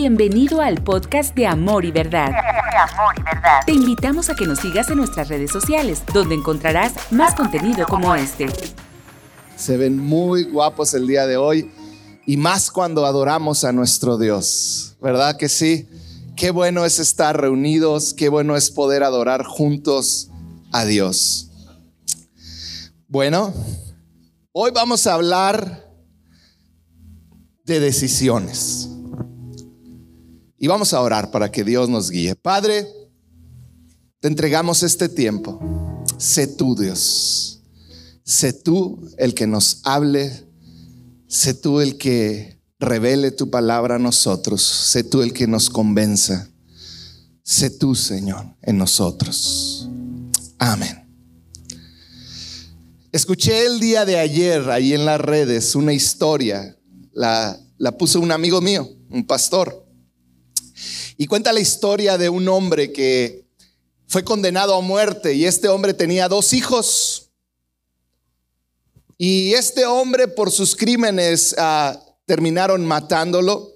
Bienvenido al podcast de Amor y Verdad. Te invitamos a que nos sigas en nuestras redes sociales, donde encontrarás más contenido como este. Se ven muy guapos el día de hoy y más cuando adoramos a nuestro Dios, ¿verdad que sí? Qué bueno es estar reunidos, qué bueno es poder adorar juntos a Dios. Bueno, hoy vamos a hablar de decisiones. Y vamos a orar para que Dios nos guíe. Padre, te entregamos este tiempo. Sé tú, Dios. Sé tú el que nos hable. Sé tú el que revele tu palabra a nosotros. Sé tú el que nos convenza. Sé tú, Señor, en nosotros. Amén. Escuché el día de ayer ahí en las redes una historia. La, la puso un amigo mío, un pastor. Y cuenta la historia de un hombre que fue condenado a muerte y este hombre tenía dos hijos. Y este hombre por sus crímenes ah, terminaron matándolo.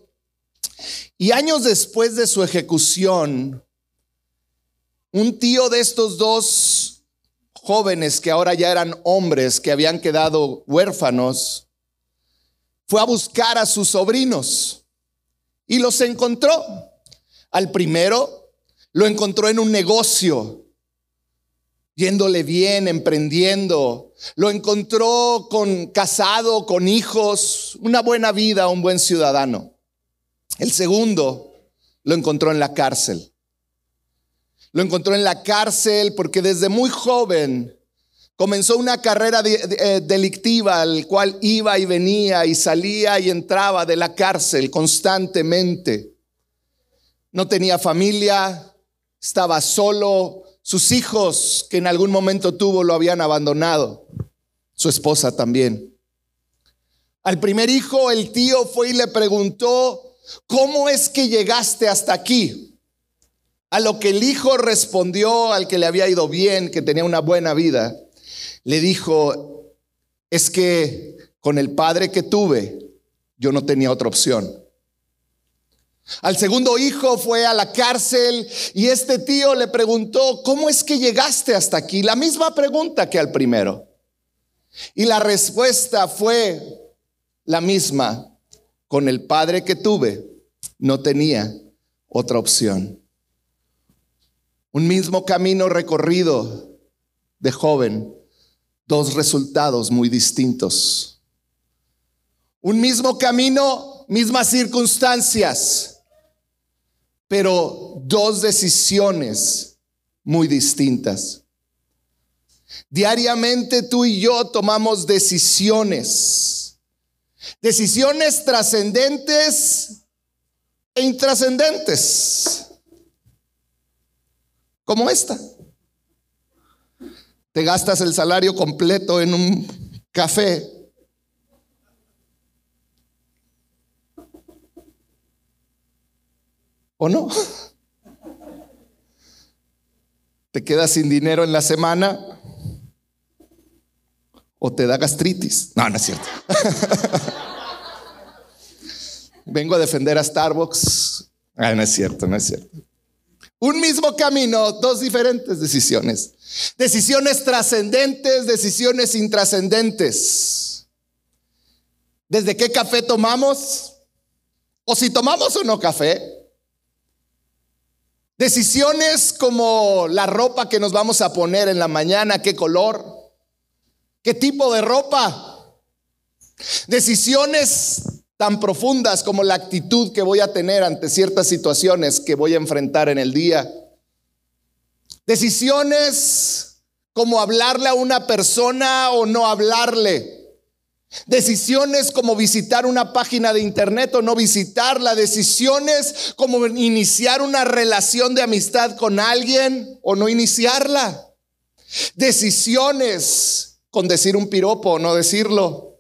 Y años después de su ejecución, un tío de estos dos jóvenes que ahora ya eran hombres, que habían quedado huérfanos, fue a buscar a sus sobrinos y los encontró. Al primero lo encontró en un negocio, yéndole bien, emprendiendo. Lo encontró con casado, con hijos, una buena vida, un buen ciudadano. El segundo lo encontró en la cárcel. Lo encontró en la cárcel porque desde muy joven comenzó una carrera eh, delictiva al cual iba y venía y salía y entraba de la cárcel constantemente no tenía familia, estaba solo, sus hijos que en algún momento tuvo lo habían abandonado, su esposa también. Al primer hijo el tío fue y le preguntó, ¿cómo es que llegaste hasta aquí? A lo que el hijo respondió al que le había ido bien, que tenía una buena vida, le dijo, es que con el padre que tuve, yo no tenía otra opción. Al segundo hijo fue a la cárcel y este tío le preguntó, ¿cómo es que llegaste hasta aquí? La misma pregunta que al primero. Y la respuesta fue la misma. Con el padre que tuve, no tenía otra opción. Un mismo camino recorrido de joven, dos resultados muy distintos. Un mismo camino, mismas circunstancias pero dos decisiones muy distintas. Diariamente tú y yo tomamos decisiones, decisiones trascendentes e intrascendentes, como esta. Te gastas el salario completo en un café ¿O no? ¿Te quedas sin dinero en la semana? ¿O te da gastritis? No, no es cierto. Vengo a defender a Starbucks. Ah, no es cierto, no es cierto. Un mismo camino, dos diferentes decisiones. Decisiones trascendentes, decisiones intrascendentes. ¿Desde qué café tomamos? O si tomamos o no café. Decisiones como la ropa que nos vamos a poner en la mañana, qué color, qué tipo de ropa. Decisiones tan profundas como la actitud que voy a tener ante ciertas situaciones que voy a enfrentar en el día. Decisiones como hablarle a una persona o no hablarle. Decisiones como visitar una página de internet o no visitarla. Decisiones como iniciar una relación de amistad con alguien o no iniciarla. Decisiones con decir un piropo o no decirlo.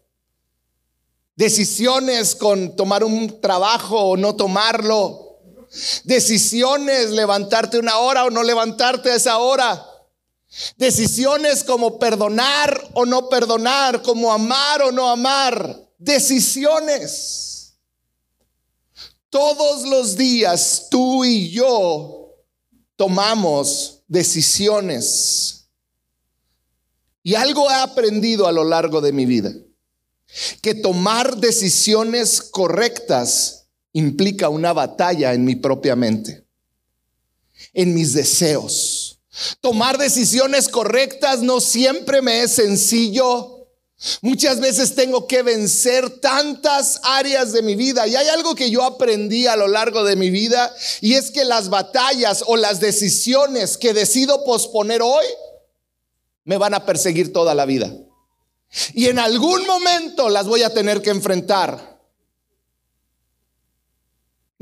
Decisiones con tomar un trabajo o no tomarlo. Decisiones levantarte una hora o no levantarte a esa hora. Decisiones como perdonar o no perdonar, como amar o no amar. Decisiones. Todos los días tú y yo tomamos decisiones. Y algo he aprendido a lo largo de mi vida, que tomar decisiones correctas implica una batalla en mi propia mente, en mis deseos. Tomar decisiones correctas no siempre me es sencillo, Muchas veces tengo que vencer tantas áreas de mi vida y hay algo que yo aprendí a lo largo de mi vida y es que las batallas o las decisiones que decido posponer hoy me van a perseguir toda la vida. Y en algún momento las voy a tener que enfrentar.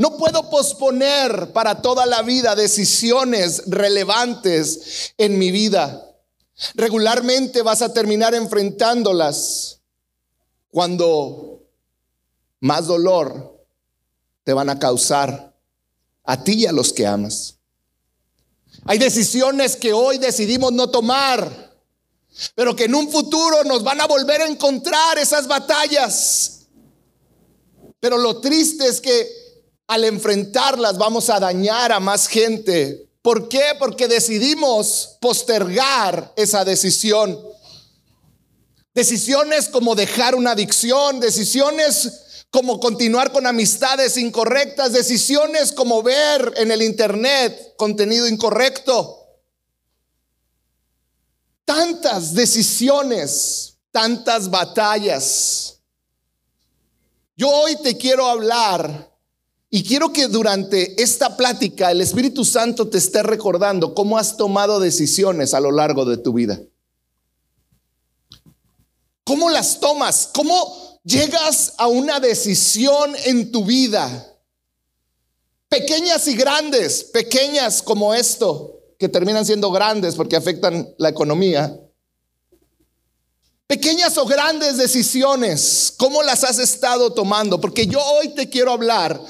No puedo posponer para toda la vida decisiones relevantes en mi vida. Regularmente vas a terminar enfrentándolas cuando más dolor te van a causar a ti y a los que amas. Hay decisiones que hoy decidimos no tomar, pero que en un futuro nos van a volver a encontrar esas batallas. Pero lo triste es que al enfrentarlas vamos a dañar a más gente ¿Por qué? Porque decidimos postergar esa decisión. Decisiones como dejar una adicción, decisiones como continuar con amistades incorrectas, decisiones como ver en el Internet contenido incorrecto. Tantas decisiones, tantas batallas. Yo hoy te quiero hablar y quiero que durante esta plática el Espíritu Santo te esté recordando cómo has tomado decisiones a lo largo de tu vida. ¿Cómo las tomas? ¿Cómo llegas a una decisión en tu vida? Pequeñas y grandes, pequeñas como esto, que terminan siendo grandes porque afectan la economía. Pequeñas o grandes decisiones, ¿cómo las has estado tomando? Porque yo hoy te quiero hablar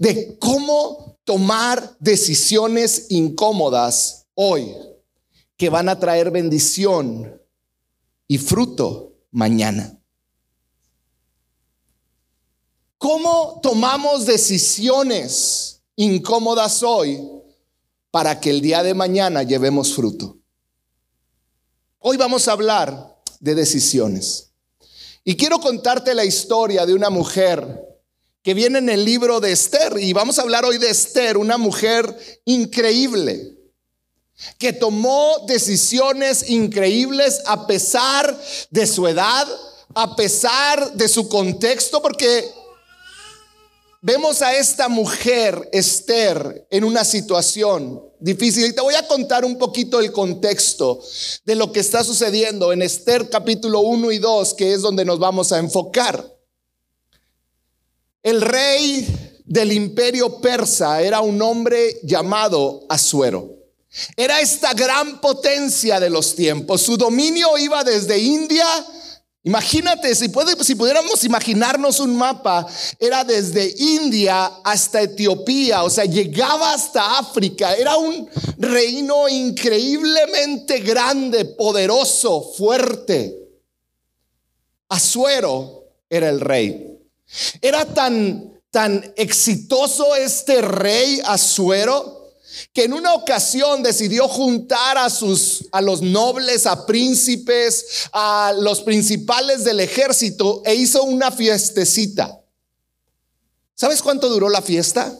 de cómo tomar decisiones incómodas hoy que van a traer bendición y fruto mañana. ¿Cómo tomamos decisiones incómodas hoy para que el día de mañana llevemos fruto? Hoy vamos a hablar de decisiones. Y quiero contarte la historia de una mujer que viene en el libro de Esther. Y vamos a hablar hoy de Esther, una mujer increíble, que tomó decisiones increíbles a pesar de su edad, a pesar de su contexto, porque vemos a esta mujer, Esther, en una situación difícil. Y te voy a contar un poquito el contexto de lo que está sucediendo en Esther capítulo 1 y 2, que es donde nos vamos a enfocar. El rey del imperio persa era un hombre llamado Asuero. Era esta gran potencia de los tiempos. Su dominio iba desde India Imagínate, si, pudiéramos imaginarnos un mapa, era desde India hasta Etiopía, o sea, llegaba hasta África, era un reino increíblemente grande, poderoso, fuerte. Asuero era el rey. Era tan, tan exitoso este rey Asuero que en una ocasión decidió juntar a sus a los nobles, a príncipes, a los principales del ejército e hizo una fiestecita. ¿Sabes cuánto duró la fiesta?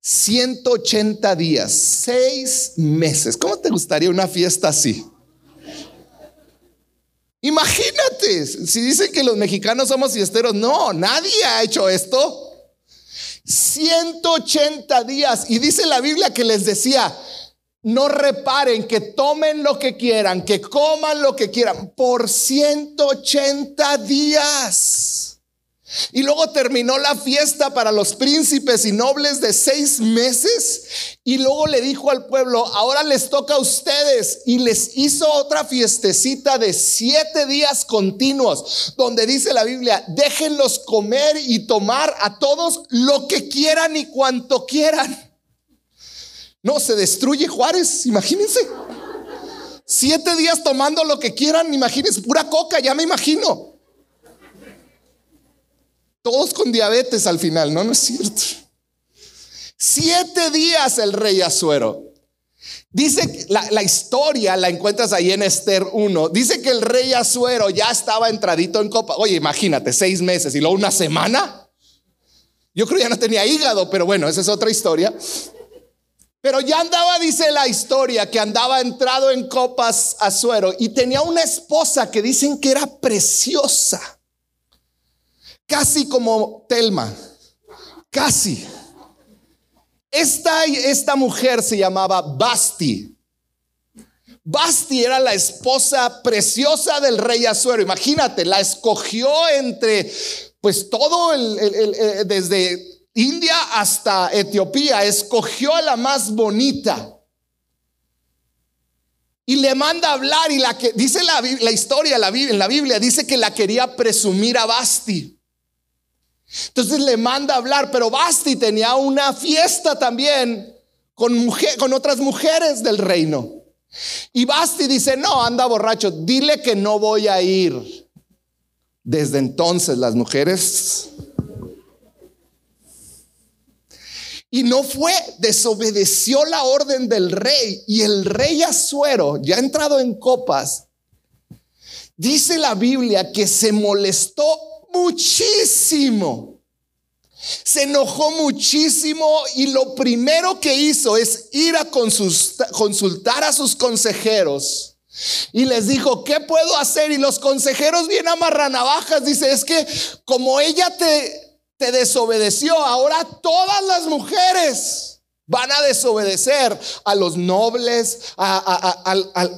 180 días, seis meses. ¿Cómo te gustaría una fiesta así? Imagínate, si dicen que los mexicanos somos fiesteros, no, nadie ha hecho esto. 180 días. Y dice la Biblia que les decía, no reparen, que tomen lo que quieran, que coman lo que quieran, por 180 días. Y luego terminó la fiesta para los príncipes y nobles de seis meses. Y luego le dijo al pueblo, ahora les toca a ustedes. Y les hizo otra fiestecita de siete días continuos, donde dice la Biblia, déjenlos comer y tomar a todos lo que quieran y cuanto quieran. No, se destruye Juárez, imagínense. Siete días tomando lo que quieran, imagínense, pura coca, ya me imagino. Todos con diabetes al final, no, no es cierto. Siete días el rey Azuero. Dice la, la, historia, la encuentras ahí en Esther 1. Dice que el rey Azuero ya estaba entradito en copa. Oye, imagínate, seis meses y luego una semana. Yo creo ya no tenía hígado, pero bueno, esa es otra historia. Pero ya andaba, dice la historia, que andaba entrado en copas Azuero y tenía una esposa que dicen que era preciosa, casi como Telma, casi. Esta, esta mujer se llamaba Basti. Basti era la esposa preciosa del rey Azuero. Imagínate, la escogió entre, pues todo el, desde India hasta Etiopía, escogió a la más bonita. Y le manda a hablar y la que dice la, la historia la, en la Biblia, dice que la quería presumir a Basti. Entonces le manda hablar, pero Basti tenía una fiesta también con, con otras mujeres del reino. Y Basti dice, no, anda borracho, dile que no voy a ir. Desde entonces las mujeres... Y no fue, desobedeció la orden del rey. Y el rey Azuero, ya entrado en copas, dice la Biblia que se molestó muchísimo. Se enojó muchísimo y lo primero que hizo es ir a consultar a sus consejeros. Y les dijo, ¿qué puedo hacer? Y los consejeros bien amarranavajas, dice, es que como ella te, te desobedeció, ahora todas las mujeres van a desobedecer a los nobles, a, a,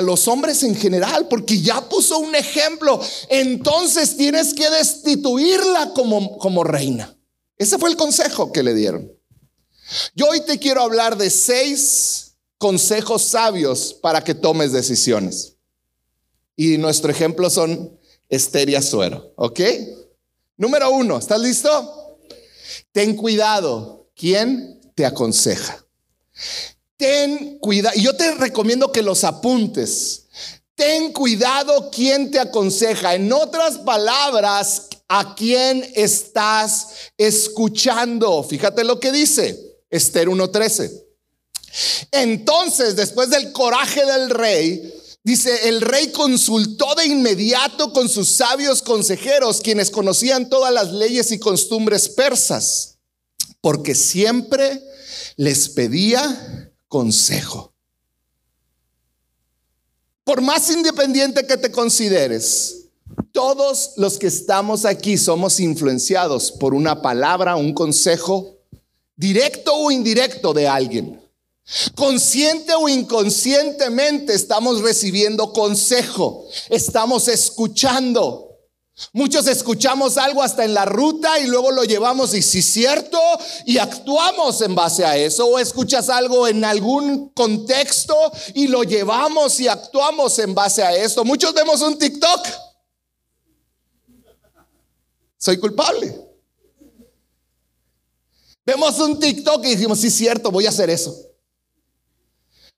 los hombres en general, porque ya puso un ejemplo. Entonces tienes que destituirla como, como reina. Ese fue el consejo que le dieron. Yo hoy te quiero hablar de seis consejos sabios para que tomes decisiones. Y nuestro ejemplo son Esther y Azuero, ¿ok? Número uno, ¿estás listo? Ten cuidado, ¿quién te aconseja? Ten cuidado. Y yo te recomiendo que los apuntes. Ten cuidado quien te aconseja. En otras palabras, a quién estás escuchando. Fíjate lo que dice Esther 1.13. Entonces, después del coraje del rey, dice, el rey consultó de inmediato con sus sabios consejeros, quienes conocían todas las leyes y costumbres persas, porque siempre les pedía consejo. Por más independiente que te consideres, todos los que estamos aquí somos influenciados por una palabra, un consejo, directo o indirecto de alguien. Consciente o inconscientemente estamos recibiendo consejo, estamos escuchando. Muchos escuchamos algo hasta en la ruta y luego lo llevamos y si es cierto y actuamos en base a eso. O escuchas algo en algún contexto y lo llevamos y actuamos en base a esto. Muchos vemos un TikTok. Soy culpable. Vemos un TikTok y decimos, sí es cierto, voy a hacer eso.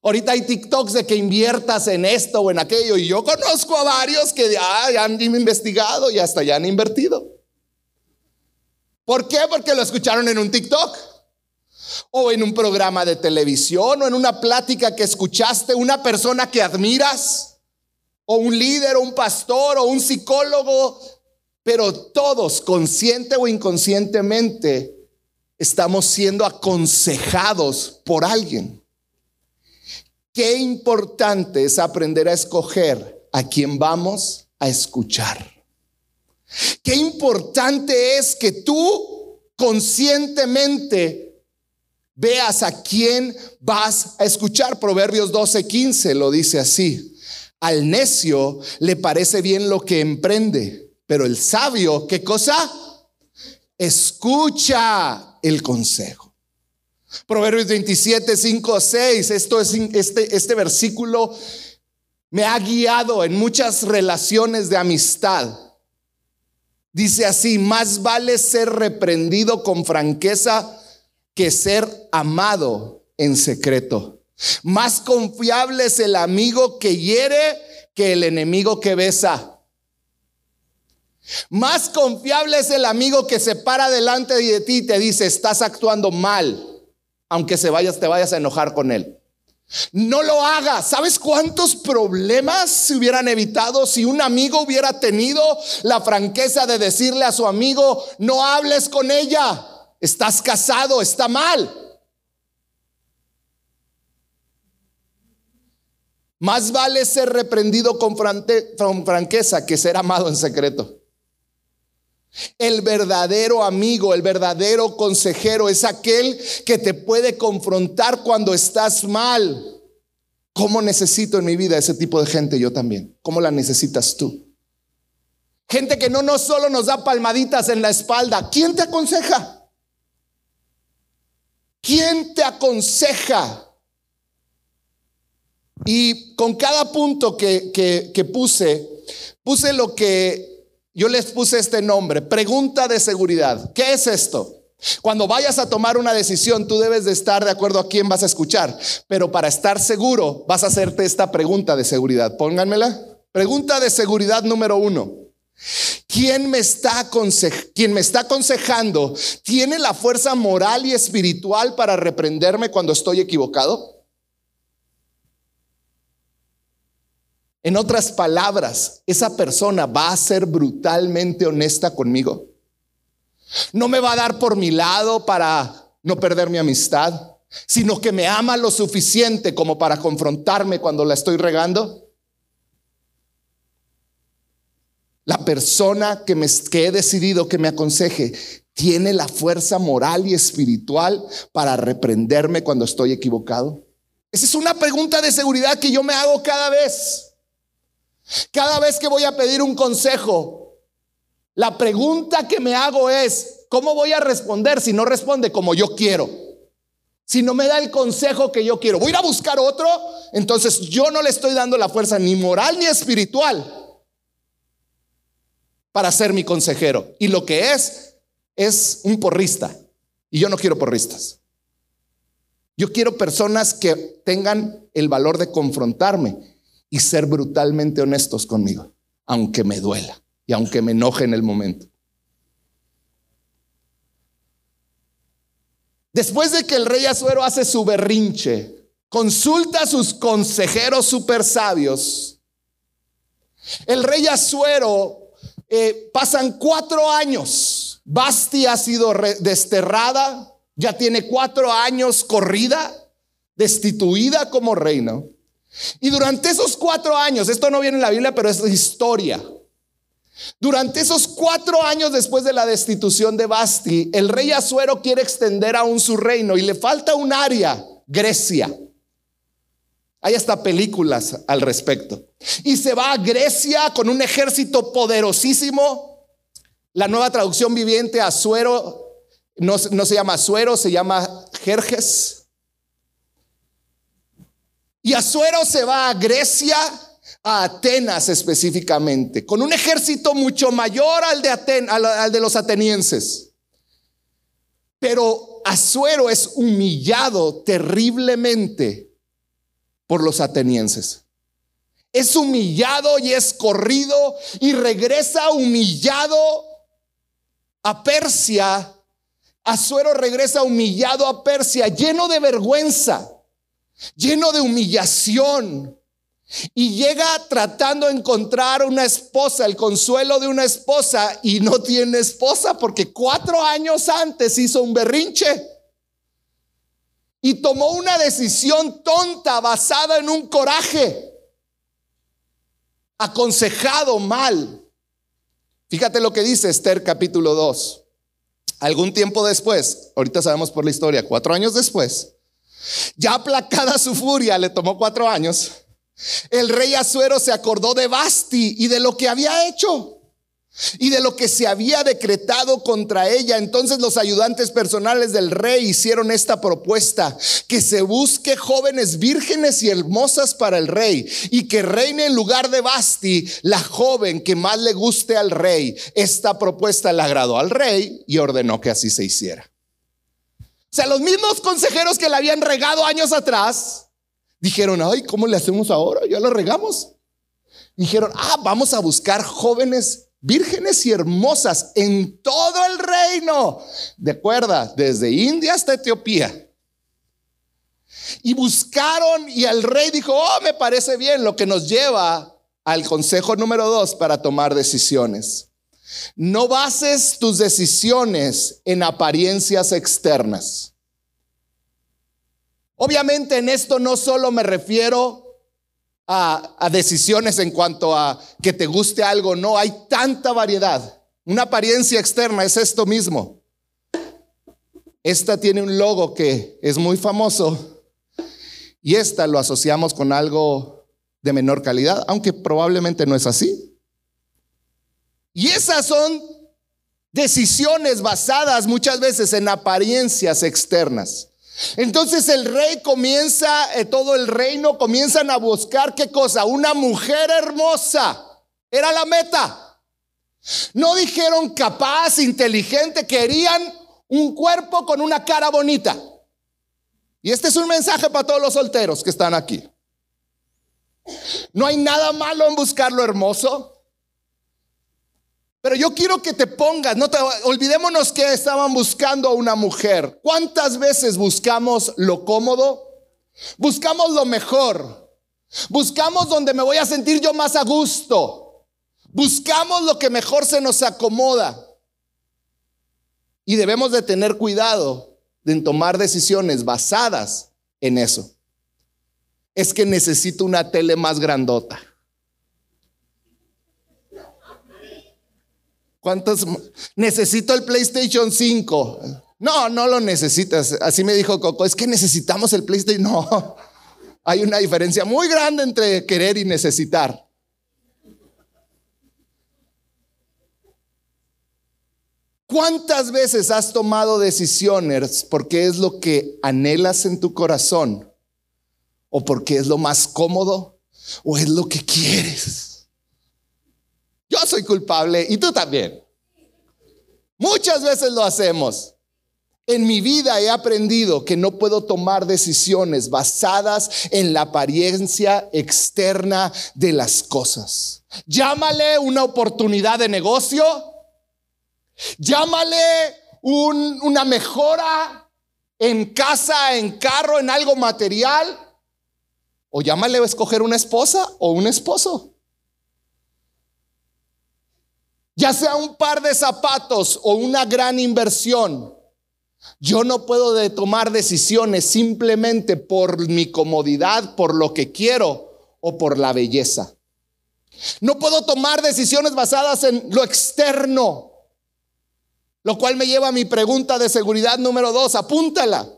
Ahorita hay TikToks de que inviertas en esto o en aquello. Y yo conozco a varios que ya, han investigado y hasta ya han invertido. ¿Por qué? Porque lo escucharon en un TikTok. O en un programa de televisión. O en una plática que escuchaste. Una persona que admiras. O un líder, o un pastor, o un psicólogo. Pero todos, consciente o inconscientemente, estamos siendo aconsejados por alguien. Qué importante es aprender a escoger a quién vamos a escuchar. Qué importante es que tú conscientemente veas a quién vas a escuchar. Proverbios 12:15 lo dice así. Al necio le parece bien lo que emprende, pero el sabio, ¿qué cosa? Escucha el consejo. Proverbios 27, 5, 6. Esto es, este, este versículo me ha guiado en muchas relaciones de amistad. Dice así, más vale ser reprendido con franqueza que ser amado en secreto. Más confiable es el amigo que hiere que el enemigo que besa. Más confiable es el amigo que se para delante de ti y te dice, estás actuando mal, aunque se vayas, te vayas a enojar con él. No lo hagas. ¿Sabes cuántos problemas se hubieran evitado si un amigo hubiera tenido la franqueza de decirle a su amigo, no hables con ella, estás casado, está mal? Más vale ser reprendido con, franqueza que ser amado en secreto. El verdadero amigo, el verdadero consejero es aquel que te puede confrontar cuando estás mal. ¿Cómo necesito en mi vida ese tipo de gente? Yo también. ¿Cómo la necesitas tú? Gente que no, no solo nos da palmaditas en la espalda. ¿Quién te aconseja? ¿Quién te aconseja? Y con cada punto que, que puse, puse lo que yo les puse este nombre, pregunta de seguridad. ¿Qué es esto? Cuando vayas a tomar una decisión, tú debes de estar de acuerdo a quién vas a escuchar, pero para estar seguro vas a hacerte esta pregunta de seguridad. Pónganmela. Pregunta de seguridad número uno. ¿Quién me, está ¿Quién me está aconsejando tiene la fuerza moral y espiritual para reprenderme cuando estoy equivocado? En otras palabras, esa persona va a ser brutalmente honesta conmigo. No me va a dar por mi lado para no perder mi amistad, sino que me ama lo suficiente como para confrontarme cuando la estoy regando. La persona que, he decidido que me aconseje tiene la fuerza moral y espiritual para reprenderme cuando estoy equivocado. Esa es una pregunta de seguridad que yo me hago cada vez. Cada vez que voy a pedir un consejo, la pregunta que me hago es, ¿cómo voy a responder si no responde como yo quiero? Si no me da el consejo que yo quiero, voy a ir a buscar otro, entonces yo no le estoy dando la fuerza ni moral ni espiritual para ser mi consejero. Y lo que es, es un porrista. Y yo no quiero porristas. Yo quiero personas que tengan el valor de confrontarme y ser brutalmente honestos conmigo, aunque me duela y aunque me enoje en el momento. Después de que el rey Azuero hace su berrinche, consulta a sus consejeros super sabios. El rey Azuero eh, pasan cuatro años. Basti ha sido desterrada, ya tiene cuatro años corrida, destituida como reino. Y durante esos cuatro años, esto no viene en la Biblia, pero es historia. Durante esos cuatro años después de la destitución de Basti, el rey Azuero quiere extender aún su reino y le falta un área, Grecia. Hay hasta películas al respecto. Y se va a Grecia con un ejército poderosísimo. La nueva traducción viviente, Azuero, no, se llama Azuero, se llama Jerjes. Y Azuero se va a Grecia, a Atenas específicamente, con un ejército mucho mayor al de, al de los atenienses. Pero Azuero es humillado terriblemente por los atenienses. Es humillado y es corrido y regresa humillado a Persia. Azuero regresa humillado a Persia, lleno de vergüenza lleno de humillación. Y llega tratando de encontrar una esposa, el consuelo de una esposa, y no tiene esposa porque cuatro años antes hizo un berrinche. Y tomó una decisión tonta basada en un coraje, aconsejado mal. Fíjate lo que dice Esther capítulo 2. Algún tiempo después, ahorita sabemos por la historia, cuatro años después, ya aplacada su furia, le tomó cuatro años, el rey Azuero se acordó de Basti y de lo que había hecho y de lo que se había decretado contra ella. Entonces los ayudantes personales del rey hicieron esta propuesta, que se busque jóvenes vírgenes y hermosas para el rey y que reine en lugar de Basti la joven que más le guste al rey. Esta propuesta le agradó al rey y ordenó que así se hiciera. O sea, los mismos consejeros que le habían regado años atrás, dijeron, ay, ¿cómo le hacemos ahora? Ya lo regamos. Dijeron, ah, vamos a buscar jóvenes vírgenes y hermosas en todo el reino. De acuerdo, desde India hasta Etiopía. Y buscaron y el rey dijo, oh, me parece bien, lo que nos lleva al consejo número dos para tomar decisiones. No bases tus decisiones en apariencias externas. Obviamente en esto no solo me refiero a, decisiones en cuanto a que te guste algo, no, hay tanta variedad. Una apariencia externa es esto mismo. Esta tiene un logo que es muy famoso y esta lo asociamos con algo de menor calidad, aunque probablemente no es así. Y esas son decisiones basadas muchas veces en apariencias externas. Entonces el rey comienza, eh, todo el reino comienzan a buscar qué cosa, una mujer hermosa. Era la meta. No dijeron capaz, inteligente, querían un cuerpo con una cara bonita. Y este es un mensaje para todos los solteros que están aquí. No hay nada malo en buscar lo hermoso. Pero yo quiero que te pongas, no te, olvidémonos que estaban buscando a una mujer. ¿Cuántas veces buscamos lo cómodo? Buscamos lo mejor. Buscamos donde me voy a sentir yo más a gusto. Buscamos lo que mejor se nos acomoda. Y debemos de tener cuidado de tomar decisiones basadas en eso. Es que necesito una tele más grandota. ¿Cuántos? Necesito el PlayStation 5. No, no lo necesitas. Así me dijo Coco, es que necesitamos el PlayStation. No, hay una diferencia muy grande entre querer y necesitar. ¿Cuántas veces has tomado decisiones porque es lo que anhelas en tu corazón? ¿O porque es lo más cómodo? ¿O es lo que quieres? Yo soy culpable y tú también. Muchas veces lo hacemos. En mi vida he aprendido que no puedo tomar decisiones basadas en la apariencia externa de las cosas. Llámale una oportunidad de negocio. Llámale una mejora en casa, en carro, en algo material. O llámale a escoger una esposa o un esposo ya sea un par de zapatos o una gran inversión, yo no puedo tomar decisiones simplemente por mi comodidad, por lo que quiero o por la belleza. No puedo tomar decisiones basadas en lo externo, lo cual me lleva a mi pregunta de seguridad número dos, apúntala.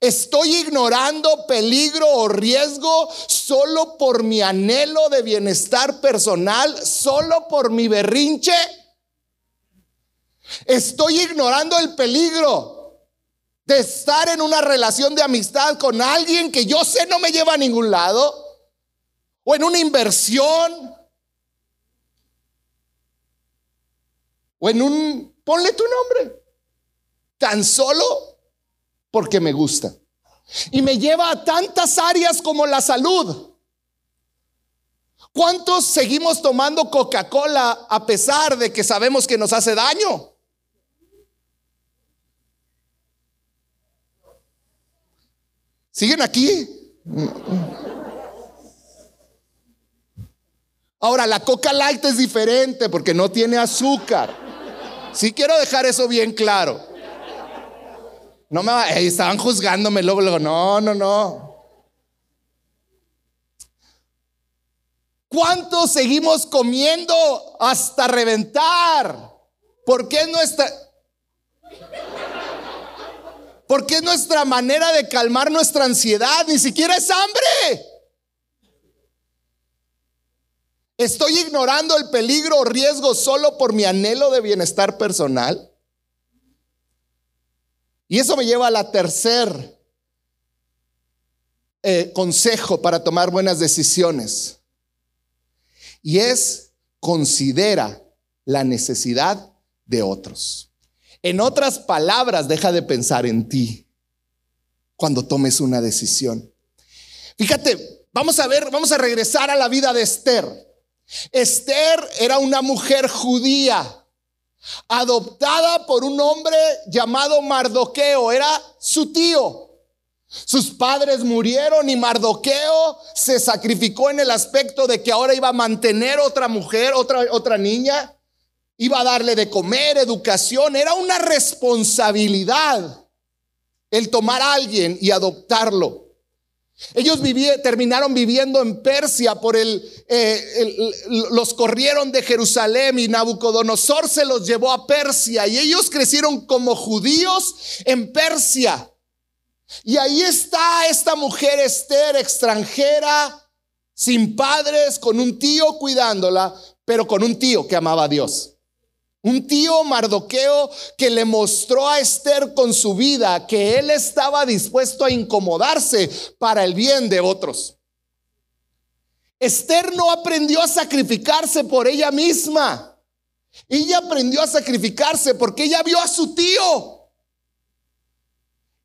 Estoy ignorando peligro o riesgo solo por mi anhelo de bienestar personal, solo por mi berrinche. Estoy ignorando el peligro de estar en una relación de amistad con alguien que yo sé no me lleva a ningún lado. O en una inversión. O en un, ponle tu nombre. Tan solo porque me gusta. Y me lleva a tantas áreas como la salud. ¿Cuántos seguimos tomando Coca-Cola a pesar de que sabemos que nos hace daño? ¿Siguen aquí? Ahora, la Coca Light es diferente porque no tiene azúcar. Sí quiero dejar eso bien claro. No me va, estaban juzgándome luego, luego, no, no, no. ¿Cuántos seguimos comiendo hasta reventar? ¿Por qué nuestra... Porque es nuestra manera de calmar nuestra ansiedad, ni siquiera es hambre. Estoy ignorando el peligro o riesgo solo por mi anhelo de bienestar personal. Y eso me lleva a la tercer eh, consejo para tomar buenas decisiones. Y es considera la necesidad de otros. En otras palabras, deja de pensar en ti cuando tomes una decisión. Fíjate, vamos a ver, vamos a regresar a la vida de Esther. Esther era una mujer judía, adoptada por un hombre llamado Mardoqueo, era su tío. Sus padres murieron y Mardoqueo se sacrificó en el aspecto de que ahora iba a mantener otra mujer, otra, otra niña, iba a darle de comer, educación, era una responsabilidad el tomar a alguien y adoptarlo. Ellos terminaron viviendo en Persia por el, eh, los corrieron de Jerusalén y Nabucodonosor se los llevó a Persia y ellos crecieron como judíos en Persia. Y ahí está esta mujer Esther extranjera, sin padres, con un tío cuidándola, pero con un tío que amaba a Dios. Un tío Mardoqueo que le mostró a Esther con su vida que él estaba dispuesto a incomodarse para el bien de otros. Esther no aprendió a sacrificarse por ella misma. Ella aprendió a sacrificarse porque ella vio a su tío.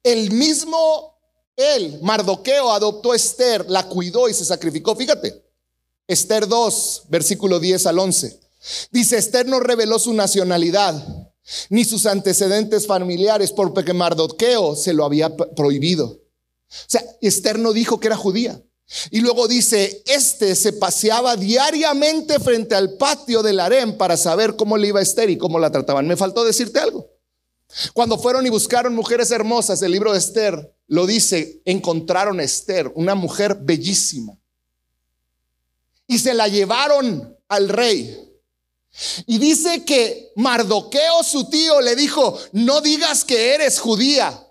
El mismo él, Mardoqueo, adoptó a Esther, la cuidó y se sacrificó. Fíjate, Esther 2, versículo 10 al 11. Dice, Esther no reveló su nacionalidad ni sus antecedentes familiares porque Mardoqueo se lo había prohibido. O sea, Esther no dijo que era judía. Y luego dice, este se paseaba diariamente frente al patio del harem para saber cómo le iba a Esther y cómo la trataban. Me faltó decirte algo. Cuando fueron y buscaron mujeres hermosas, el libro de Esther lo dice, encontraron a Esther, una mujer bellísima. Y se la llevaron al rey. Y dice que Mardoqueo, su tío, le dijo, no digas que eres judía.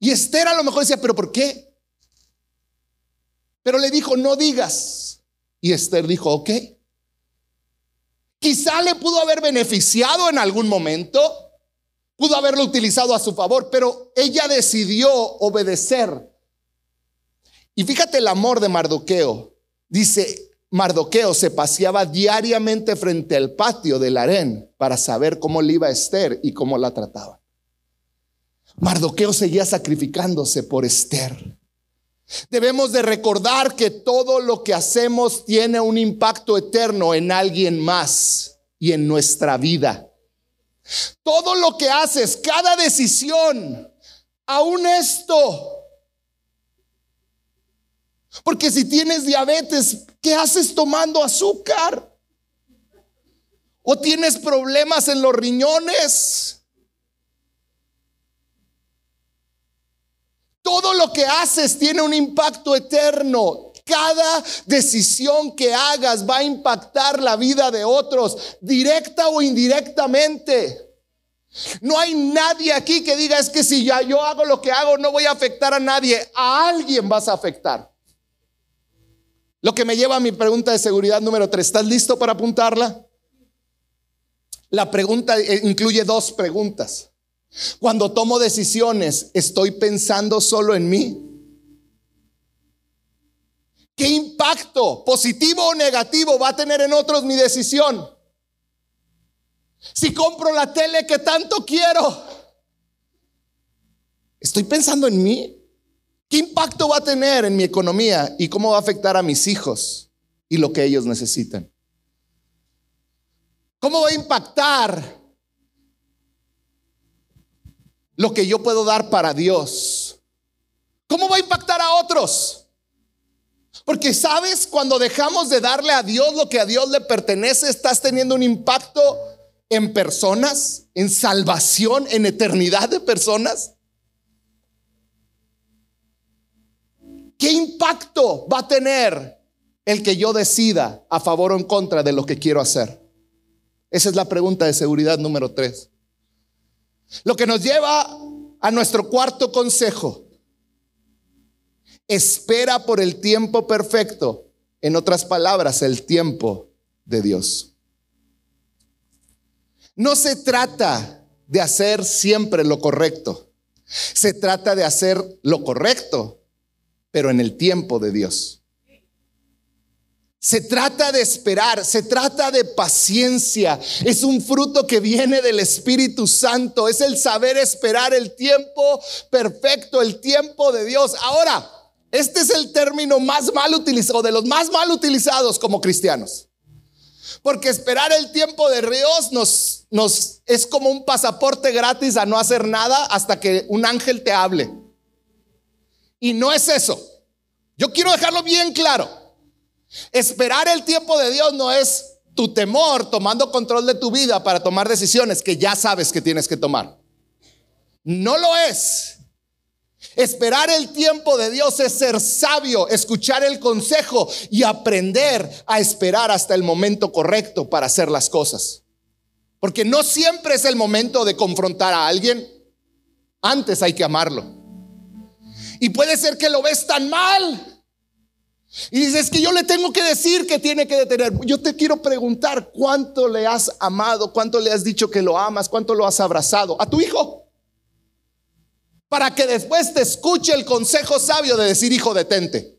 Y Esther a lo mejor decía, pero ¿por qué? Pero le dijo, no digas. Y Esther dijo, ok. Quizá le pudo haber beneficiado en algún momento, pudo haberlo utilizado a su favor, pero ella decidió obedecer. Y fíjate el amor de Mardoqueo. Dice, Mardoqueo se paseaba diariamente frente al patio del harén para saber cómo le iba a Esther y cómo la trataba. Mardoqueo seguía sacrificándose por Esther. Debemos de recordar que todo lo que hacemos tiene un impacto eterno en alguien más y en nuestra vida. Todo lo que haces, cada decisión, aún esto, porque si tienes diabetes, ¿qué haces tomando azúcar? ¿O tienes problemas en los riñones? Todo lo que haces tiene un impacto eterno. Cada decisión que hagas va a impactar la vida de otros, directa o indirectamente. No hay nadie aquí que diga es que si ya yo hago lo que hago no voy a afectar a nadie. A alguien vas a afectar. Lo que me lleva a mi pregunta de seguridad número tres. ¿Estás listo para apuntarla? La pregunta eh, incluye dos preguntas. Cuando tomo decisiones, ¿estoy pensando solo en mí? ¿Qué impacto, positivo o negativo, va a tener en otros mi decisión? Si compro la tele que tanto quiero, ¿estoy pensando en mí? ¿Qué impacto va a tener en mi economía y cómo va a afectar a mis hijos y lo que ellos necesitan? ¿Cómo va a impactar lo que yo puedo dar para Dios? ¿Cómo va a impactar a otros? Porque sabes, cuando dejamos de darle a Dios lo que a Dios le pertenece, estás teniendo un impacto en personas, en salvación, en eternidad de personas. ¿Qué impacto va a tener el que yo decida a favor o en contra de lo que quiero hacer? Esa es la pregunta de seguridad número tres. Lo que nos lleva a nuestro cuarto consejo. Espera por el tiempo perfecto. En otras palabras, el tiempo de Dios. No se trata de hacer siempre lo correcto. Se trata de hacer lo correcto pero en el tiempo de Dios. Se trata de esperar, se trata de paciencia. Es un fruto que viene del Espíritu Santo. Es el saber esperar el tiempo perfecto, el tiempo de Dios. Ahora, este es el término más mal utilizado, de los más mal utilizados como cristianos. Porque esperar el tiempo de Dios nos, nos es como un pasaporte gratis a no hacer nada hasta que un ángel te hable. Y no es eso. Yo quiero dejarlo bien claro. Esperar el tiempo de Dios no es tu temor tomando control de tu vida para tomar decisiones que ya sabes que tienes que tomar. No lo es. Esperar el tiempo de Dios es ser sabio, escuchar el consejo y aprender a esperar hasta el momento correcto para hacer las cosas. Porque no siempre es el momento de confrontar a alguien. Antes hay que amarlo. Y puede ser que lo ves tan mal. Y dices que yo le tengo que decir que tiene que detener. Yo te quiero preguntar cuánto le has amado, cuánto le has dicho que lo amas, cuánto lo has abrazado a tu hijo para que después te escuche el consejo sabio de decir, hijo, detente.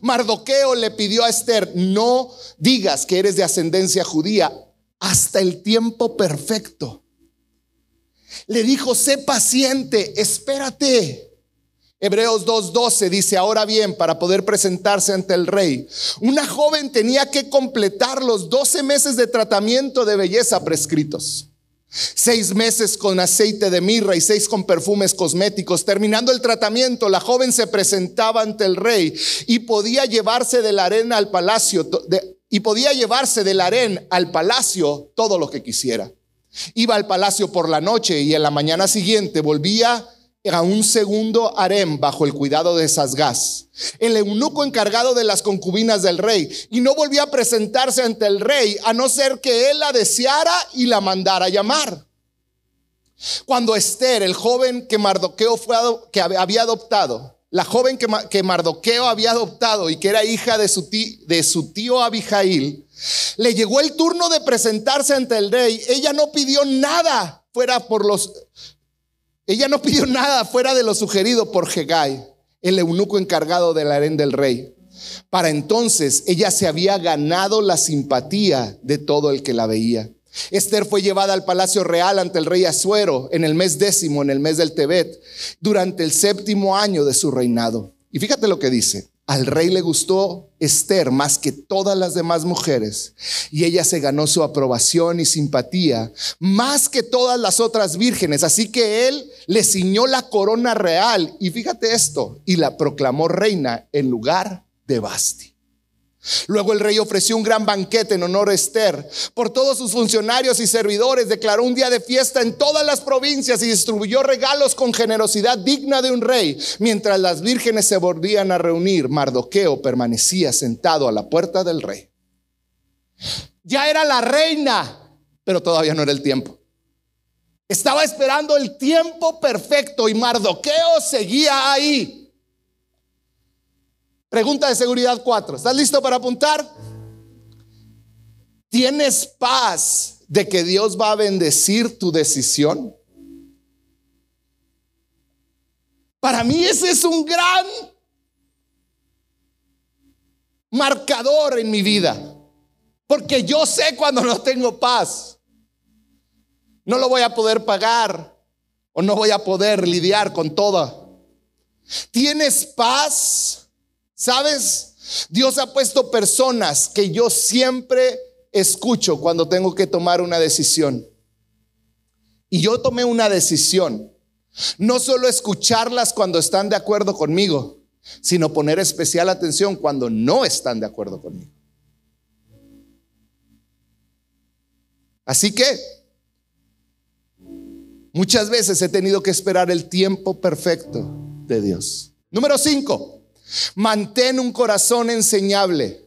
Mardoqueo le pidió a Esther, no digas que eres de ascendencia judía hasta el tiempo perfecto. Le dijo, sé paciente, espérate. Hebreos 2.12 dice, ahora bien, para poder presentarse ante el rey, una joven tenía que completar los 12 meses de tratamiento de belleza prescritos. Seis meses con aceite de mirra y seis con perfumes cosméticos. Terminando el tratamiento, la joven se presentaba ante el rey y podía llevarse de la arena al palacio y podía llevarse del harén al palacio todo lo que quisiera. Iba al palacio por la noche y en la mañana siguiente volvía a un segundo harem bajo el cuidado de Sasgás, el eunuco encargado de las concubinas del rey, y no volvía a presentarse ante el rey a no ser que él la deseara y la mandara llamar. Cuando Esther, el joven que Mardoqueo había adoptado, la joven que, que Mardoqueo había adoptado y que era hija de su, tío, de su tío Abijail, le llegó el turno de presentarse ante el rey. Ella no pidió nada fuera por los ella no pidió nada fuera de lo sugerido por Hegai, el eunuco encargado del harén del rey. Para entonces ella se había ganado la simpatía de todo el que la veía. Esther fue llevada al palacio real ante el rey Asuero en el mes décimo, en el mes del Tebet, durante el séptimo año de su reinado. Y fíjate lo que dice. Al rey le gustó Esther más que todas las demás mujeres y ella se ganó su aprobación y simpatía más que todas las otras vírgenes. Así que él le ciñó la corona real y fíjate esto, y la proclamó reina en lugar de Basti. Luego el rey ofreció un gran banquete en honor a Esther. Por todos sus funcionarios y servidores declaró un día de fiesta en todas las provincias y distribuyó regalos con generosidad digna de un rey. Mientras las vírgenes se volvían a reunir, Mardoqueo permanecía sentado a la puerta del rey. Ya era la reina, pero todavía no era el tiempo. Estaba esperando el tiempo perfecto y Mardoqueo seguía ahí. Pregunta de seguridad 4. ¿Estás listo para apuntar? ¿Tienes paz de que Dios va a bendecir tu decisión? Para mí ese es un gran marcador en mi vida. Porque yo sé cuando no tengo paz. No lo voy a poder pagar o no voy a poder lidiar con todo. ¿Tienes paz? ¿Sabes? Dios ha puesto personas que yo siempre escucho cuando tengo que tomar una decisión. Y yo tomé una decisión. No solo escucharlas cuando están de acuerdo conmigo, sino poner especial atención cuando no están de acuerdo conmigo. Así que muchas veces he tenido que esperar el tiempo perfecto de Dios. Número cinco, Mantén un corazón enseñable.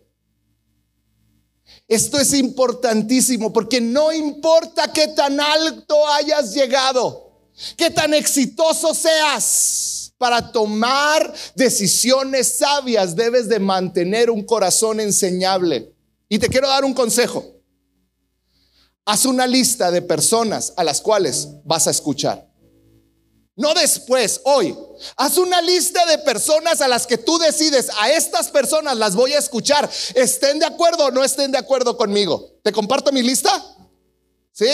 Esto es importantísimo porque no importa qué tan alto hayas llegado, qué tan exitoso seas, para tomar decisiones sabias debes de mantener un corazón enseñable. Y te quiero dar un consejo. Haz una lista de personas a las cuales vas a escuchar. No después, hoy. Haz una lista de personas a las que tú decides, a estas personas las voy a escuchar, estén de acuerdo o no estén de acuerdo conmigo. ¿Te comparto mi lista? ¿Sí?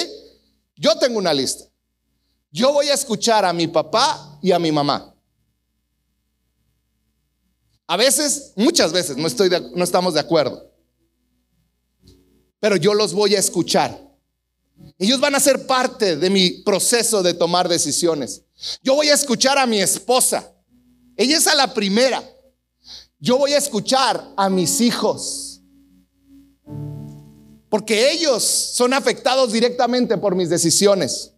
Yo tengo una lista. Yo voy a escuchar a mi papá y a mi mamá. A veces, muchas veces, no, estoy no estamos de acuerdo. Pero yo los voy a escuchar. Ellos van a ser parte de mi proceso de tomar decisiones. Yo voy a escuchar a mi esposa. Ella es a la primera. Yo voy a escuchar a mis hijos. Porque ellos son afectados directamente por mis decisiones.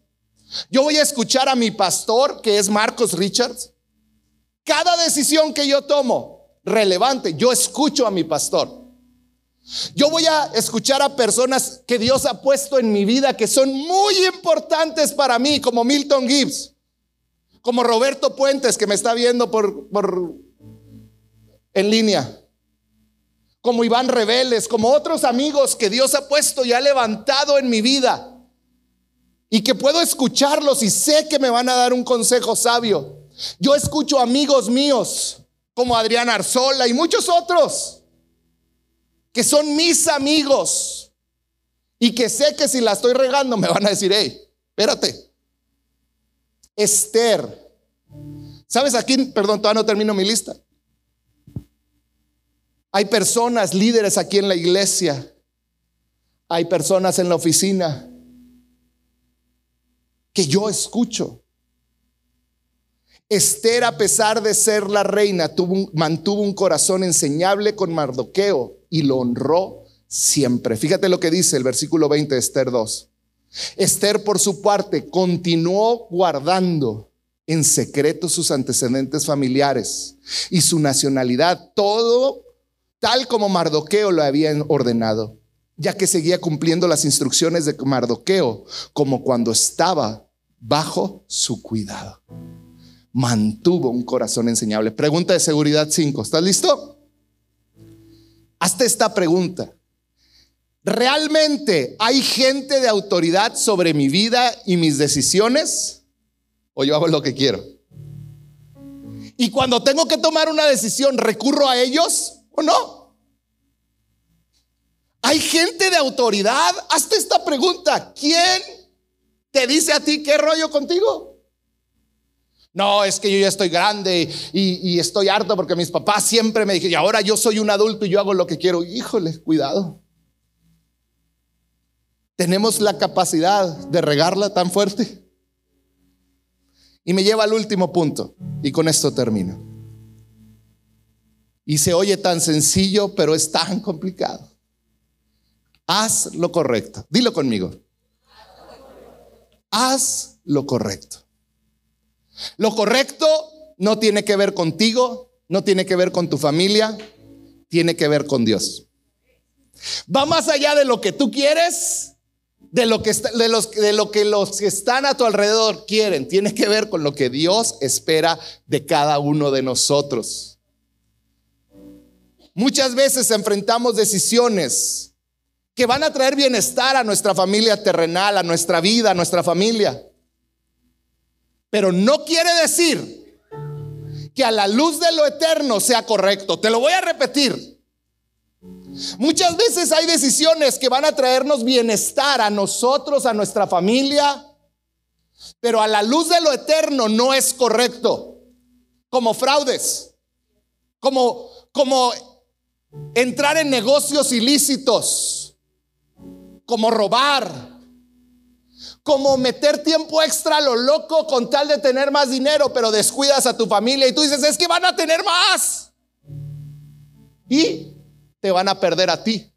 Yo voy a escuchar a mi pastor, que es Marcos Richards. Cada decisión que yo tomo, relevante, yo escucho a mi pastor. Yo voy a escuchar a personas que Dios ha puesto en mi vida que son muy importantes para mí, como Milton Gibbs, como Roberto Puentes, que me está viendo por, por en línea, como Iván Reveles, como otros amigos que Dios ha puesto y ha levantado en mi vida y que puedo escucharlos y sé que me van a dar un consejo sabio. Yo escucho amigos míos como Adrián Arzola y muchos otros que son mis amigos y que sé que si la estoy regando me van a decir, hey, espérate. Esther. ¿Sabes aquí? Perdón, todavía no termino mi lista. Hay personas, líderes aquí en la iglesia. Hay personas en la oficina que yo escucho. Esther, a pesar de ser la reina, tuvo mantuvo un corazón enseñable con Mardoqueo y lo honró siempre. Fíjate lo que dice el versículo 20 de Esther 2. Esther, por su parte, continuó guardando en secreto sus antecedentes familiares y su nacionalidad, todo tal como Mardoqueo lo había ordenado, ya que seguía cumpliendo las instrucciones de Mardoqueo como cuando estaba bajo su cuidado mantuvo un corazón enseñable. Pregunta de seguridad 5. ¿Estás listo? Hazte esta pregunta. ¿Realmente hay gente de autoridad sobre mi vida y mis decisiones? ¿O yo hago lo que quiero? Y cuando tengo que tomar una decisión, ¿recurro a ellos o no? ¿Hay gente de autoridad? Hazte esta pregunta. ¿Quién te dice a ti qué rollo contigo? No, es que yo ya estoy grande y, estoy harto porque mis papás siempre me dijeron, y ahora yo soy un adulto y yo hago lo que quiero. Híjole, cuidado. Tenemos la capacidad de regarla tan fuerte. Y me lleva al último punto, y con esto termino. Y se oye tan sencillo, pero es tan complicado. Haz lo correcto. Dilo conmigo. Haz lo correcto. Lo correcto no tiene que ver contigo, no tiene que ver con tu familia, tiene que ver con Dios. Va más allá de lo que tú quieres, de lo que, de los, de lo que los que están a tu alrededor quieren. Tiene que ver con lo que Dios espera de cada uno de nosotros. Muchas veces enfrentamos decisiones que van a traer bienestar a nuestra familia terrenal, a nuestra vida, a nuestra familia. Pero no quiere decir que a la luz de lo eterno sea correcto. Te lo voy a repetir. Muchas veces hay decisiones que van a traernos bienestar a nosotros, a nuestra familia, pero a la luz de lo eterno no es correcto. Como fraudes, como, como entrar en negocios ilícitos, como robar, como meter tiempo extra a lo loco con tal de tener más dinero, pero descuidas a tu familia y tú dices, es que van a tener más. Y te van a perder a ti.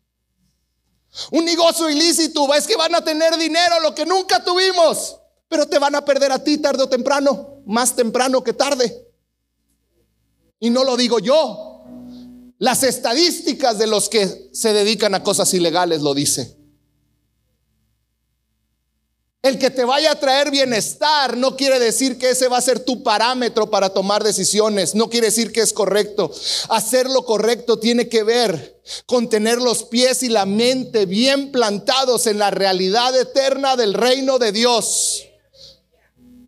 Un negocio ilícito es que van a tener dinero, lo que nunca tuvimos, pero te van a perder a ti tarde o temprano, más temprano que tarde. Y no lo digo yo. Las estadísticas de los que se dedican a cosas ilegales lo dice. El que te vaya a traer bienestar no quiere decir que ese va a ser tu parámetro para tomar decisiones, no quiere decir que es correcto. Hacer lo correcto tiene que ver con tener los pies y la mente bien plantados en la realidad eterna del reino de Dios,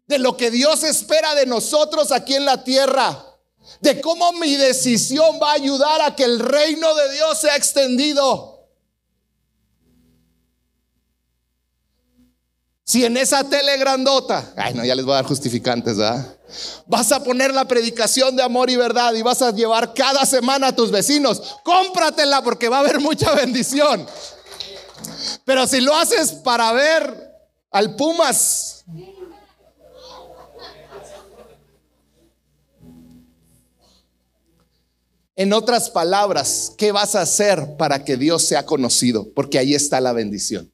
de lo que Dios espera de nosotros aquí en la tierra, de cómo mi decisión va a ayudar a que el reino de Dios sea extendido. Si en esa tele grandota, ay no, ya les voy a dar justificantes, ¿verdad? Vas a poner la predicación de amor y verdad y vas a llevar cada semana a tus vecinos, cómpratela porque va a haber mucha bendición. Pero si lo haces para ver al Pumas, En otras palabras, ¿qué vas a hacer para que Dios sea conocido? Porque ahí está la bendición.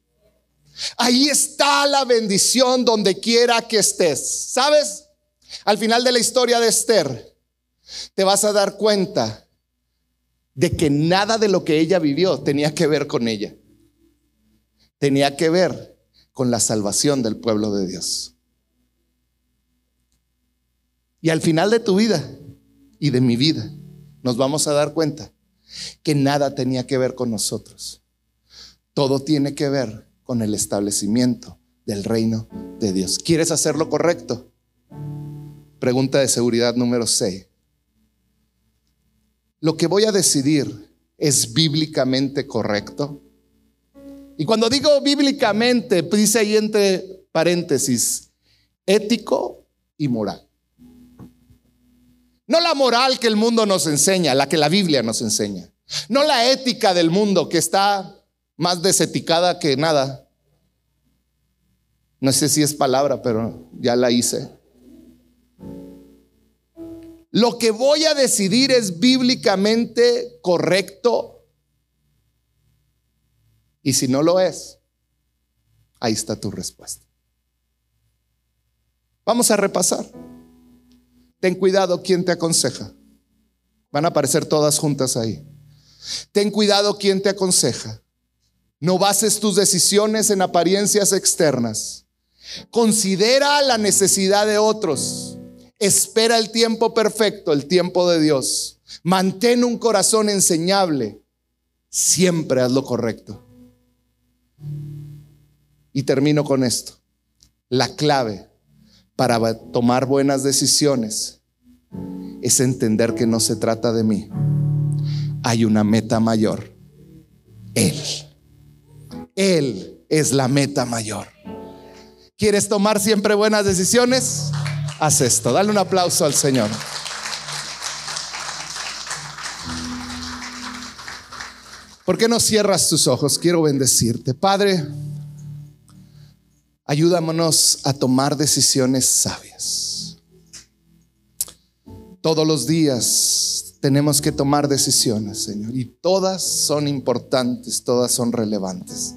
Ahí está la bendición donde quiera que estés. ¿Sabes? Al final de la historia de Esther, te vas a dar cuenta de que nada de lo que ella vivió tenía que ver con ella. Tenía que ver con la salvación del pueblo de Dios. Y al final de tu vida y de mi vida, nos vamos a dar cuenta que nada tenía que ver con nosotros. Todo tiene que ver con el establecimiento del reino de Dios. ¿Quieres hacer lo correcto? Pregunta de seguridad número 6. ¿Lo que voy a decidir es bíblicamente correcto? Y cuando digo bíblicamente, dice ahí entre paréntesis, ético y moral. No la moral que el mundo nos enseña, la que la Biblia nos enseña. No la ética del mundo que está más deseticada que nada. No sé si es palabra, pero ya la hice. Lo que voy a decidir es bíblicamente correcto. Y si no lo es, ahí está tu respuesta. Vamos a repasar. Ten cuidado quién te aconseja. Van a aparecer todas juntas ahí. Ten cuidado quién te aconseja. No bases tus decisiones en apariencias externas. Considera la necesidad de otros. Espera el tiempo perfecto, el tiempo de Dios. Mantén un corazón enseñable. Siempre haz lo correcto. Y termino con esto. La clave para tomar buenas decisiones es entender que no se trata de mí. Hay una meta mayor. Él. Él es la meta mayor. ¿Quieres tomar siempre buenas decisiones? Haz esto. Dale un aplauso al Señor. ¿Por qué no cierras tus ojos? Quiero bendecirte. Padre, Ayúdamonos a tomar decisiones sabias. Todos los días tenemos que tomar decisiones, Señor, y todas son importantes, todas son relevantes.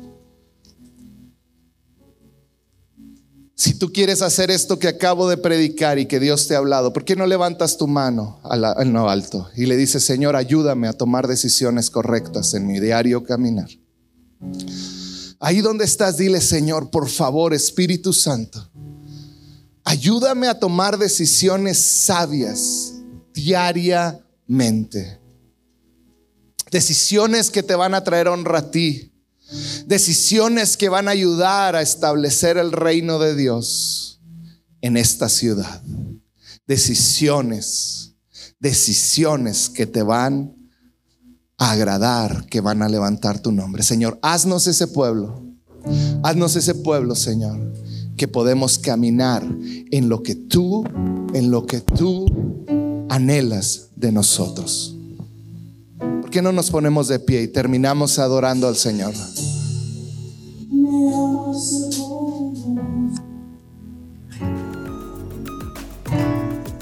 Si tú quieres hacer esto que acabo de predicar y que Dios te ha hablado, ¿por qué no levantas tu mano en lo alto y le dices, Señor, ayúdame a tomar decisiones correctas en mi diario caminar? Ahí donde estás, dile, Señor, por favor, Espíritu Santo, ayúdame a tomar decisiones sabias diariamente. Decisiones que te van a traer honra a ti. Decisiones que van a ayudar a establecer el reino de Dios en esta ciudad. Decisiones, decisiones que te van agradar, que van a levantar tu nombre. Señor, haznos ese pueblo. Haznos ese pueblo, Señor, que podemos caminar en lo que tú, en lo que tú anhelas de nosotros. ¿Por qué no nos ponemos de pie y terminamos adorando al Señor?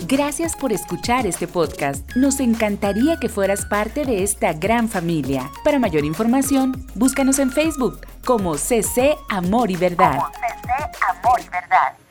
Gracias por escuchar este podcast. Nos encantaría que fueras parte de esta gran familia. Para mayor información, búscanos en Facebook como CC Amor y Verdad. CC Amor y Verdad.